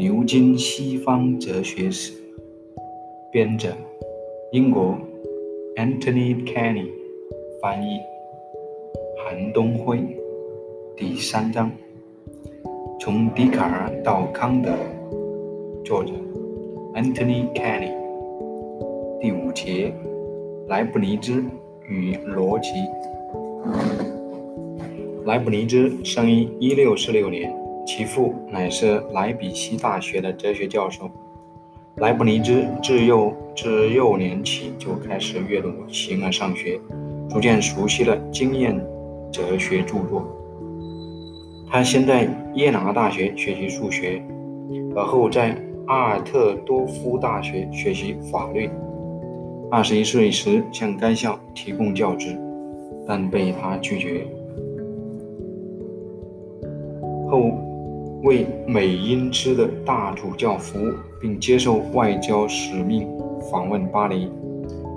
牛津西方哲学史》，编者英国 Anthony Kenny，翻译韩东辉。第三章：从笛卡尔到康德，作者 Anthony Kenny。第五节：莱布尼兹与逻辑。莱布尼兹生于一六四六年，其父乃是莱比锡大学的哲学教授。莱布尼兹自幼自幼年起就开始阅读《形而上学》，逐渐熟悉了经验哲学著作。他先在耶拿大学学习数学，而后在阿尔特多夫大学学习法律。二十一岁时向该校提供教职，但被他拒绝。后为美因兹的大主教服务，并接受外交使命，访问巴黎。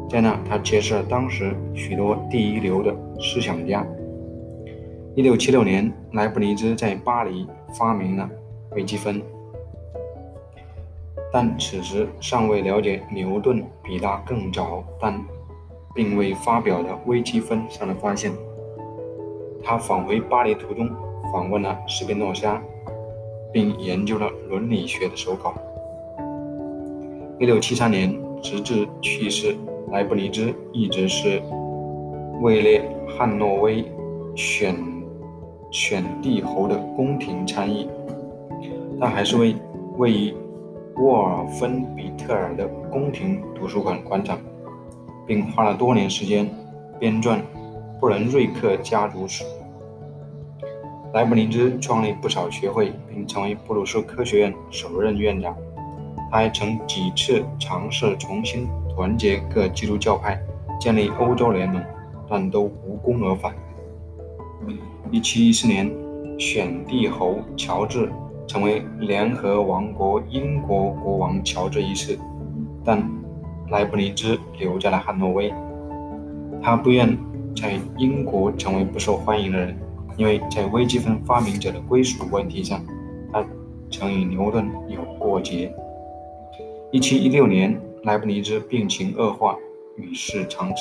在那，他结识了当时许多第一流的思想家。一六七六年，莱布尼兹在巴黎发明了微积分，但此时尚未了解牛顿比他更早但并未发表的微积分上的发现。他返回巴黎途中。访问了斯宾诺莎，并研究了伦理学的手稿。一六七三年，直至去世，莱布尼兹一直是位列汉诺威选选帝侯的宫廷参议。他还是位位于沃尔芬比特尔的宫廷图书馆馆长，并花了多年时间编撰布伦瑞克家族史。莱布尼兹创立不少学会，并成为布鲁斯科学院首任院长。他还曾几次尝试重新团结各基督教派，建立欧洲联盟，但都无功而返。1714年，选帝侯乔治成为联合王国英国国王乔治一世，但莱布尼兹留在了汉诺威。他不愿在英国成为不受欢迎的人。因为在微积分发明者的归属问题上，他曾与牛顿有过节。一七一六年，莱布尼兹病情恶化，与世长辞。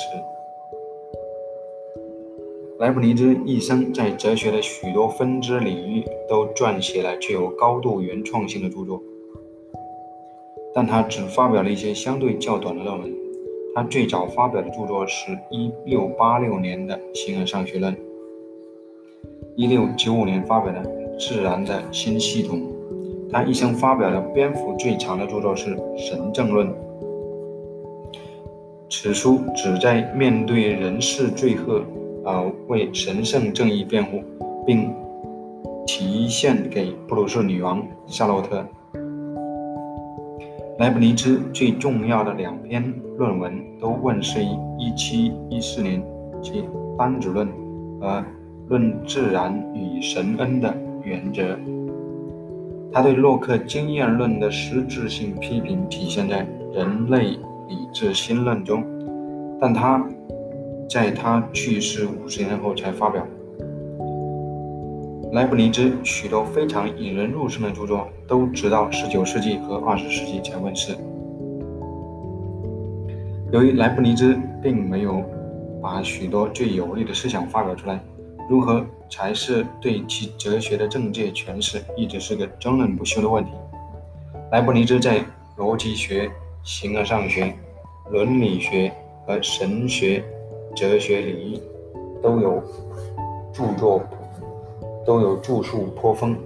莱布尼兹一生在哲学的许多分支领域都撰写了具有高度原创性的著作，但他只发表了一些相对较短的论文。他最早发表的著作是一六八六年的《形而上学论》。一六九五年发表的《自然的新系统》，他一生发表的篇幅最长的著作是《神正论》。此书旨在面对人世罪恶，而为神圣正义辩护，并提献给布鲁士女王夏洛特。莱布尼兹最重要的两篇论文都问世于一七一四年，即《班子论》和。论自然与神恩的原则，他对洛克经验论的实质性批评体现在《人类理智新论》中，但他在他去世五十年后才发表。莱布尼兹许多非常引人入胜的著作都直到19世纪和20世纪才问世。由于莱布尼兹并没有把许多最有力的思想发表出来。如何才是对其哲学的正确诠释，一直是个争论不休的问题。莱布尼兹在逻辑学、形而上学、伦理学和神学哲学领域都有著作，都有著述颇丰。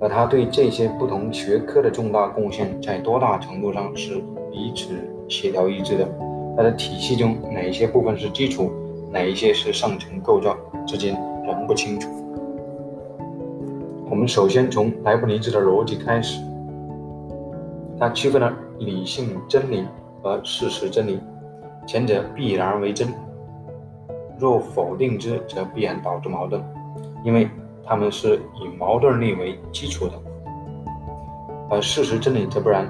而他对这些不同学科的重大贡献，在多大程度上是彼此协调一致的？他的体系中哪些部分是基础？哪一些是上层构造，至今仍不清楚。我们首先从莱布尼兹的逻辑开始。他区分了理性真理和事实真理，前者必然为真，若否定之，则必然导致矛盾，因为他们是以矛盾力为基础的；而事实真理则不然，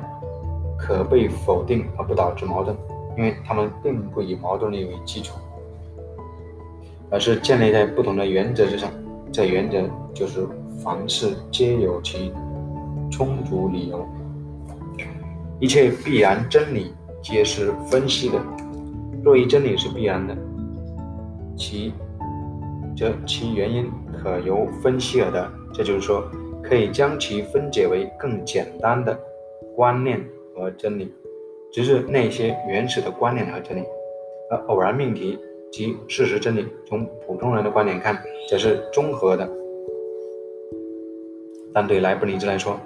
可被否定而不导致矛盾，因为他们并不以矛盾力为基础。而是建立在不同的原则之上，这原则就是凡事皆有其充足理由。一切必然真理皆是分析的。若一真理是必然的，其则其原因可由分析而得。这就是说，可以将其分解为更简单的观念和真理，只是那些原始的观念和真理。而偶然命题及事实真理，从普通人的观点看，则是综合的。但对莱布尼兹来说，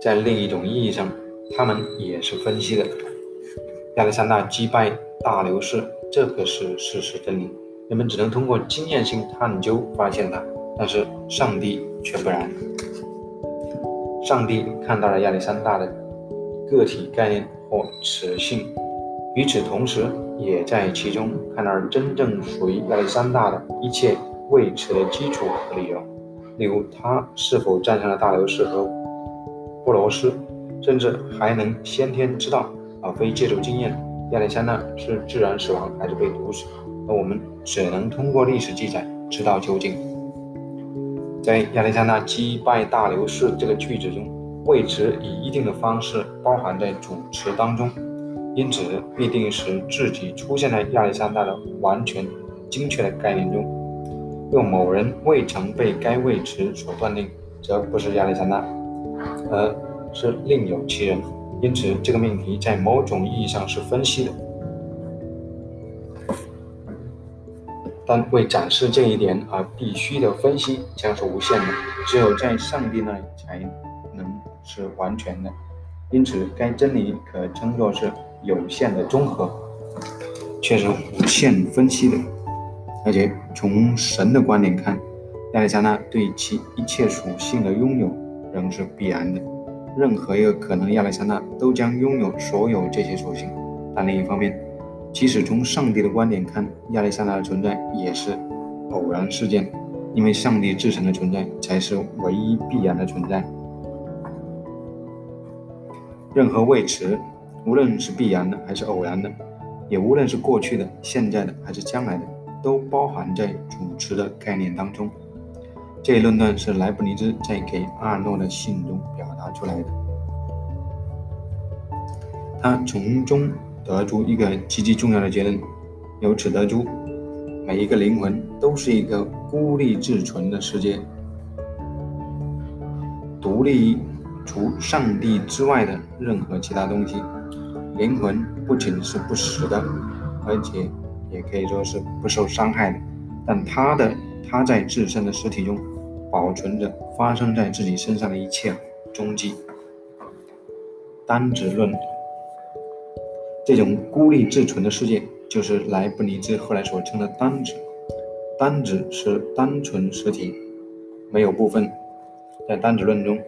在另一种意义上，他们也是分析的。亚历山大击败大流士，这个是事实真理，人们只能通过经验性探究发现它。但是上帝却不然，上帝看到了亚历山大的个体概念或雌性，与此同时，也在其中看到了真正属于亚历山大的一切未知的基础和理由。例如，他是否战胜了大流士和波罗斯，甚至还能先天知道，而非借助经验，亚历山大是自然死亡还是被毒死，而我们只能通过历史记载知道究竟。在亚历山大击败大流士这个句子中，谓词以一定的方式包含在主词当中，因此必定使自己出现在亚历山大的完全精确的概念中。若某人未曾被该位词所断定，则不是亚历山大，而是另有其人。因此，这个命题在某种意义上是分析的。但为展示这一点而必须的分析将是无限的，只有在上帝那里才能是完全的。因此，该真理可称作是有限的综合，却是无限分析的。而且从神的观点看，亚历山大对其一切属性的拥有仍是必然的。任何一个可能亚历山大都将拥有所有这些属性。但另一方面，即使从上帝的观点看，亚历山大的存在也是偶然事件，因为上帝自身的存在才是唯一必然的存在。任何谓词，无论是必然的还是偶然的，也无论是过去的、现在的还是将来的。都包含在主词的概念当中。这一论断是莱布尼兹在给阿诺的信中表达出来的。他从中得出一个极其重要的结论，由此得出，每一个灵魂都是一个孤立自存的世界，独立于除上帝之外的任何其他东西。灵魂不仅是不死的，而且。也可以说是不受伤害的，但他的他在自身的实体中保存着发生在自己身上的一切踪迹。单子论，这种孤立自存的世界，就是莱布尼兹后来所称的单子。单子是单纯实体，没有部分。在单子论中，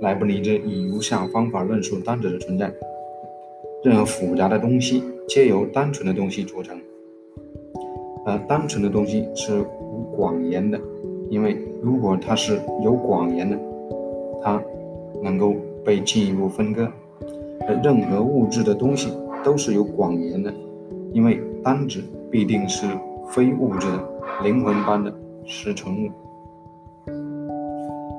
莱布尼兹以如下方法论述单子的存在：任何复杂的东西皆由单纯的东西组成。而单纯的东西是无广言的，因为如果它是有广言的，它能够被进一步分割。而任何物质的东西都是有广言的，因为单子必定是非物质的灵魂般的实存物。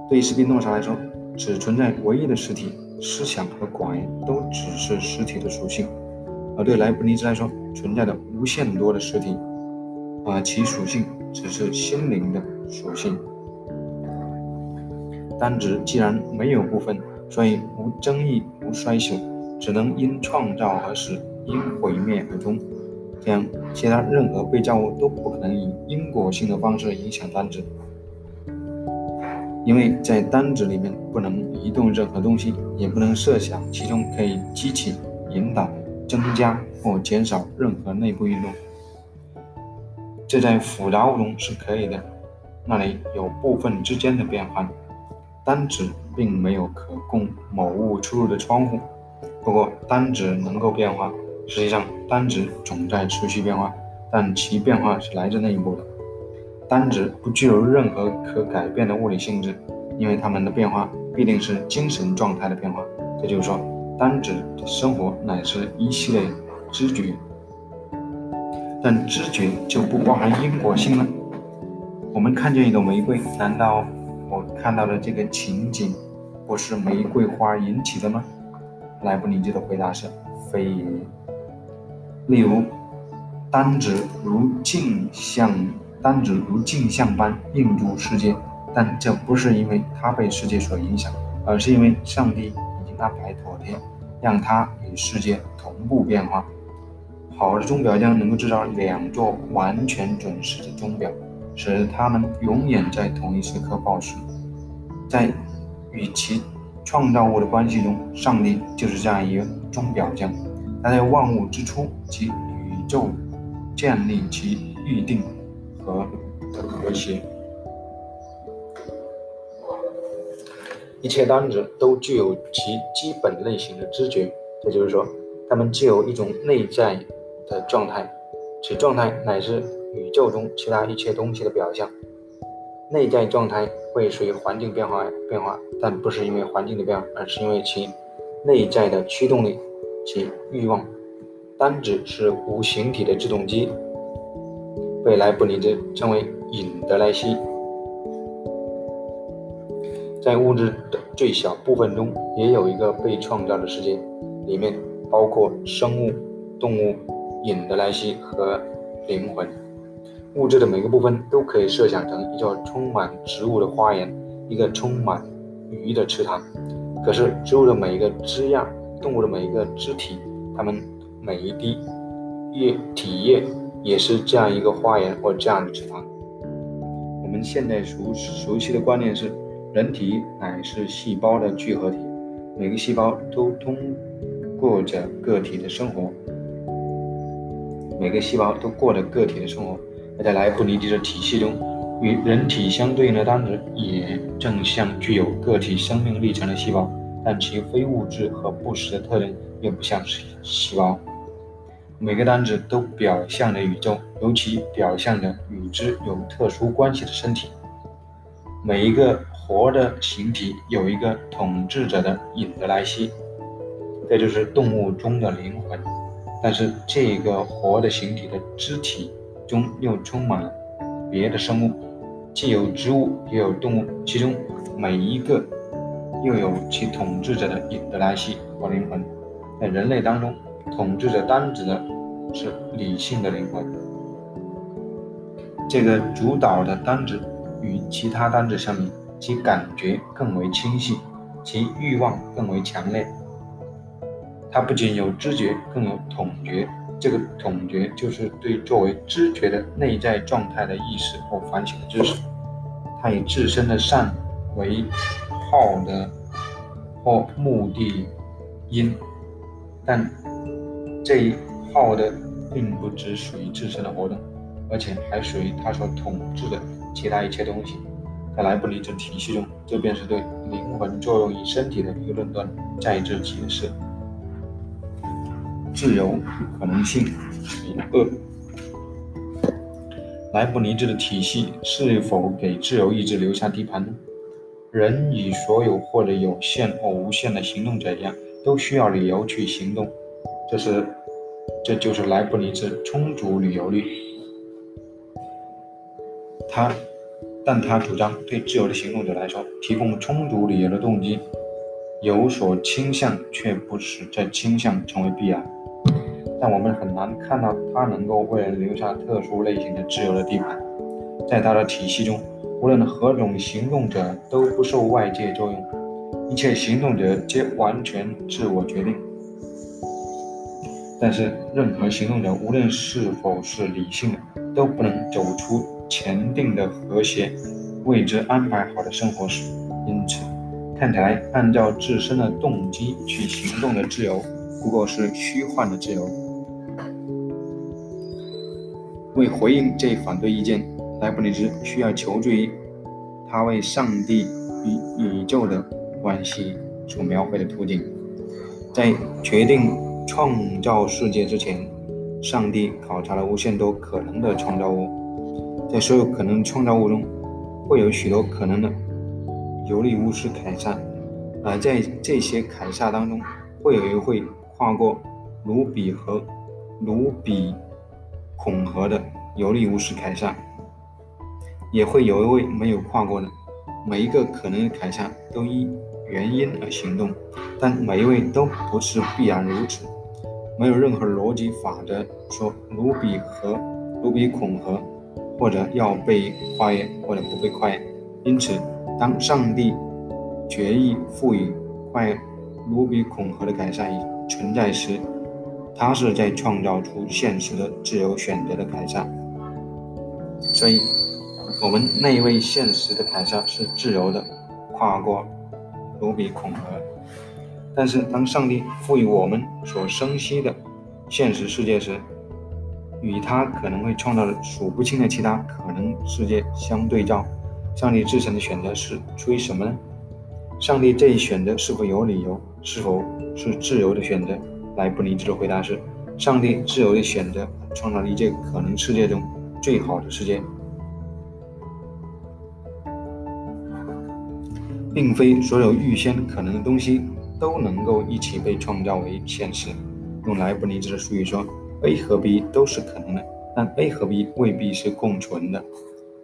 对于斯宾诺莎来说，只存在唯一的实体，思想和广义都只是实体的属性；而对莱布尼兹来说，存在的无限多的实体。啊其属性只是心灵的属性。单子既然没有部分，所以无争议、无衰朽，只能因创造而死，因毁灭而终。这样，其他任何被造物都不可能以因果性的方式影响单子，因为在单子里面不能移动任何东西，也不能设想其中可以激起、引导、增加或减少任何内部运动。这在复杂物中是可以的，那里有部分之间的变换。单子并没有可供某物出入的窗户，不过单子能够变化。实际上，单子总在持续变化，但其变化是来自内部的。单子不具有任何可改变的物理性质，因为它们的变化必定是精神状态的变化。这就是说，单子的生活乃是一系列知觉。但知觉就不包含因果性了。我们看见一朵玫瑰，难道我看到的这个情景不是玫瑰花引起的吗？莱布尼兹的回答是：非也。例如，单指如镜像，单子如镜像般映入世界，但这不是因为它被世界所影响，而是因为上帝已经安排妥帖，让它与世界同步变化。好的钟表匠能够制造两座完全准时的钟表，使它们永远在同一时刻报时。在与其创造物的关系中，上帝就是这样一个钟表匠。他在万物之初及宇宙建立其预定和的和谐。一切单子都具有其基本类型的知觉，这就是说，它们具有一种内在。的状态，其状态乃是宇宙中其他一切东西的表象。内在状态会随环境变化而变化，但不是因为环境的变化，而是因为其内在的驱动力及欲望。单子是无形体的制动机，未来布尼兹称为引德莱西。在物质的最小部分中，也有一个被创造的世界，里面包括生物、动物。引德莱西和灵魂，物质的每个部分都可以设想成一座充满植物的花园，一个充满鱼的池塘。可是，植物的每一个枝桠，动物的每一个肢体，它们每一滴液体液，也是这样一个花园或这样的池塘。我们现在熟熟悉的观念是，人体乃是细胞的聚合体，每个细胞都通过着个体的生活。每个细胞都过着个体的生活，而在莱布尼兹的体系中，与人体相对应的单子也正像具有个体生命历程的细胞，但其非物质和不实的特征又不像是细胞。每个单子都表象着宇宙，尤其表象着与之有特殊关系的身体。每一个活的形体有一个统治者的引德莱西，这就是动物中的灵魂。但是这个活的形体的肢体中又充满了别的生物，既有植物也有动物，其中每一个又有其统治者的引德莱西或灵魂。在人类当中，统治着单子的是理性的灵魂。这个主导的单子与其他单子相比，其感觉更为清晰，其欲望更为强烈。它不仅有知觉，更有统觉。这个统觉就是对作为知觉的内在状态的意识或反省知识。它以自身的善为号的或目的因，但这一号的并不只属于自身的活动，而且还属于他所统治的其他一切东西。在莱布尼兹体系中，这便是对灵魂作用于身体的一个论断，再之解释。自由可能性与恶。莱布尼兹的体系是否给自由意志留下地盘呢？人与所有或者有限或无限的行动者一样，都需要理由去行动。这是，这就是莱布尼兹充足理由律。他，但他主张对自由的行动者来说，提供充足理由的动机有所倾向，却不使这倾向成为必然。但我们很难看到他能够为人留下特殊类型的自由的地盘。在他的体系中，无论何种行动者都不受外界作用，一切行动者皆完全自我决定。但是，任何行动者，无论是否是理性的，都不能走出前定的和谐、为之安排好的生活史。因此，看起来按照自身的动机去行动的自由，不过是虚幻的自由。为回应这一反对意见，莱布尼兹需要求助于他为上帝与宇宙的关系所描绘的图景。在决定创造世界之前，上帝考察了无限多可能的创造物。在所有可能创造物中，会有许多可能的尤利乌斯凯撒，而在这些凯撒当中，会有一会跨过卢比和卢比。孔和的尤利乌斯凯撒，也会有一位没有跨过的。每一个可能的凯撒都依原因而行动，但每一位都不是必然如此。没有任何逻辑法则说卢比和卢比孔和，或者要被跨越或者不被跨越。因此，当上帝决意赋予跨越卢比孔和的凯撒以存在时，他是在创造出现实的自由选择的凯撒。所以，我们那位现实的凯撒是自由的，跨过卢比孔河。但是，当上帝赋予我们所生息的现实世界时，与他可能会创造的数不清的其他可能世界相对照，上帝自身的选择是出于什么呢？上帝这一选择是否有理由？是否是自由的选择？莱布尼兹的回答是：上帝自由的选择创造了一切可能世界中最好的世界，并非所有预先可能的东西。都能够一起被创造为现实。用莱布尼兹的术语说，A 和 B 都是可能的，但 A 和 B 未必是共存的。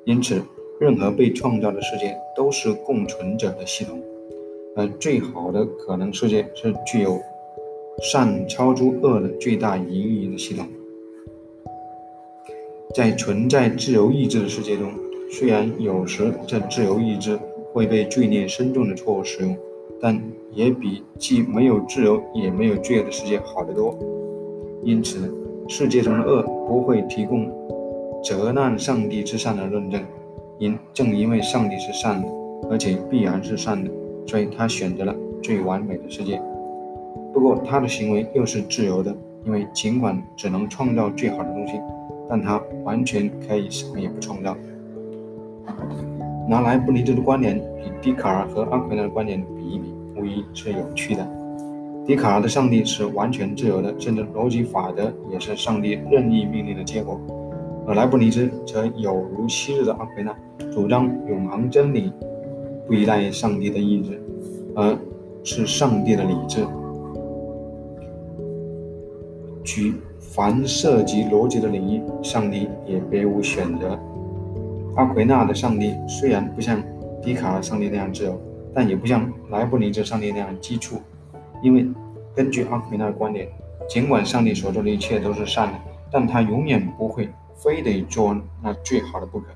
因此，任何被创造的世界都是共存者的系统。而最好的可能世界是具有善超出恶的最大盈余的系统。在存在自由意志的世界中，虽然有时这自由意志会被罪孽深重的错误使用。但也比既没有自由也没有罪恶的世界好得多。因此，世界中的恶不会提供责难上帝之善的论证。因正因为上帝是善的，而且必然是善的，所以他选择了最完美的世界。不过，他的行为又是自由的，因为尽管只能创造最好的东西，但他完全可以什么也不创造。拿莱布尼兹的观点与笛卡尔和阿奎那的观点比一比，无疑是有趣的。笛卡尔的上帝是完全自由的，甚至逻辑法则也是上帝任意命令的结果；而莱布尼兹则有如昔日的阿奎那，主张永恒真理不依赖上帝的意志，而是上帝的理智。举凡涉及逻辑的领域，上帝也别无选择。阿奎那的上帝虽然不像笛卡尔上帝那样自由，但也不像莱布尼兹上帝那样基础。因为根据阿奎那的观点，尽管上帝所做的一切都是善的，但他永远不会非得做那最好的不可。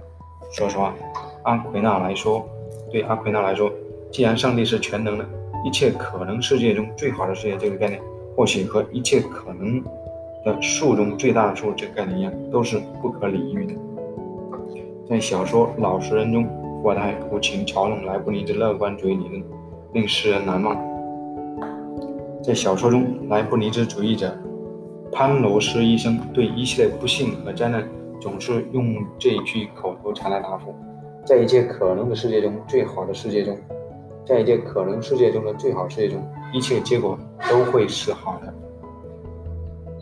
说实话，阿奎那来说，对阿奎那来说，既然上帝是全能的，一切可能世界中最好的世界这个概念，或许和一切可能的数中最大的数这个概念一样，都是不可理喻的。在小说《老实人》中，伏尔泰无情嘲弄莱布尼兹乐观主义理论，令世人难忘。在小说中，莱布尼兹主义者潘罗斯医生对一系列不幸和灾难，总是用这一句口头禅来答复：在一切可能的世界中，最好的世界中，在一切可能世界中的最好世界中，一切结果都会是好的。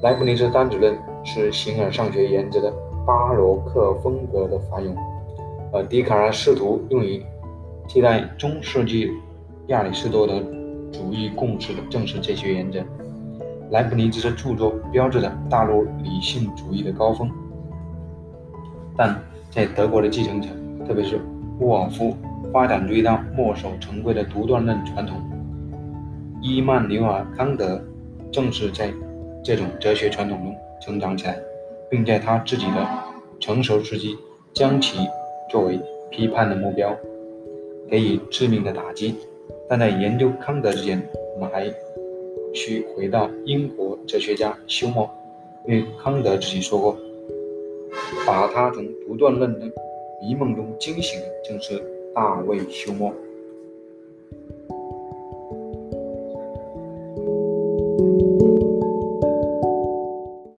莱布尼兹单子论是形而上学原则的。巴洛克风格的繁荣，而笛卡尔试图用于替代中世纪亚里士多德主义共识的正是这些原则。莱布尼兹的著作标志着大陆理性主义的高峰，但在德国的继承者，特别是沃尔夫，发展追到墨守成规的独断论传统。伊曼纽尔·康德正是在这种哲学传统中成长起来。并在他自己的成熟时期将其作为批判的目标，给予致命的打击。但在研究康德之前，我们还需回到英国哲学家休谟，因为康德之前说过，把他从独断论的迷梦中惊醒的，正是大卫·休谟。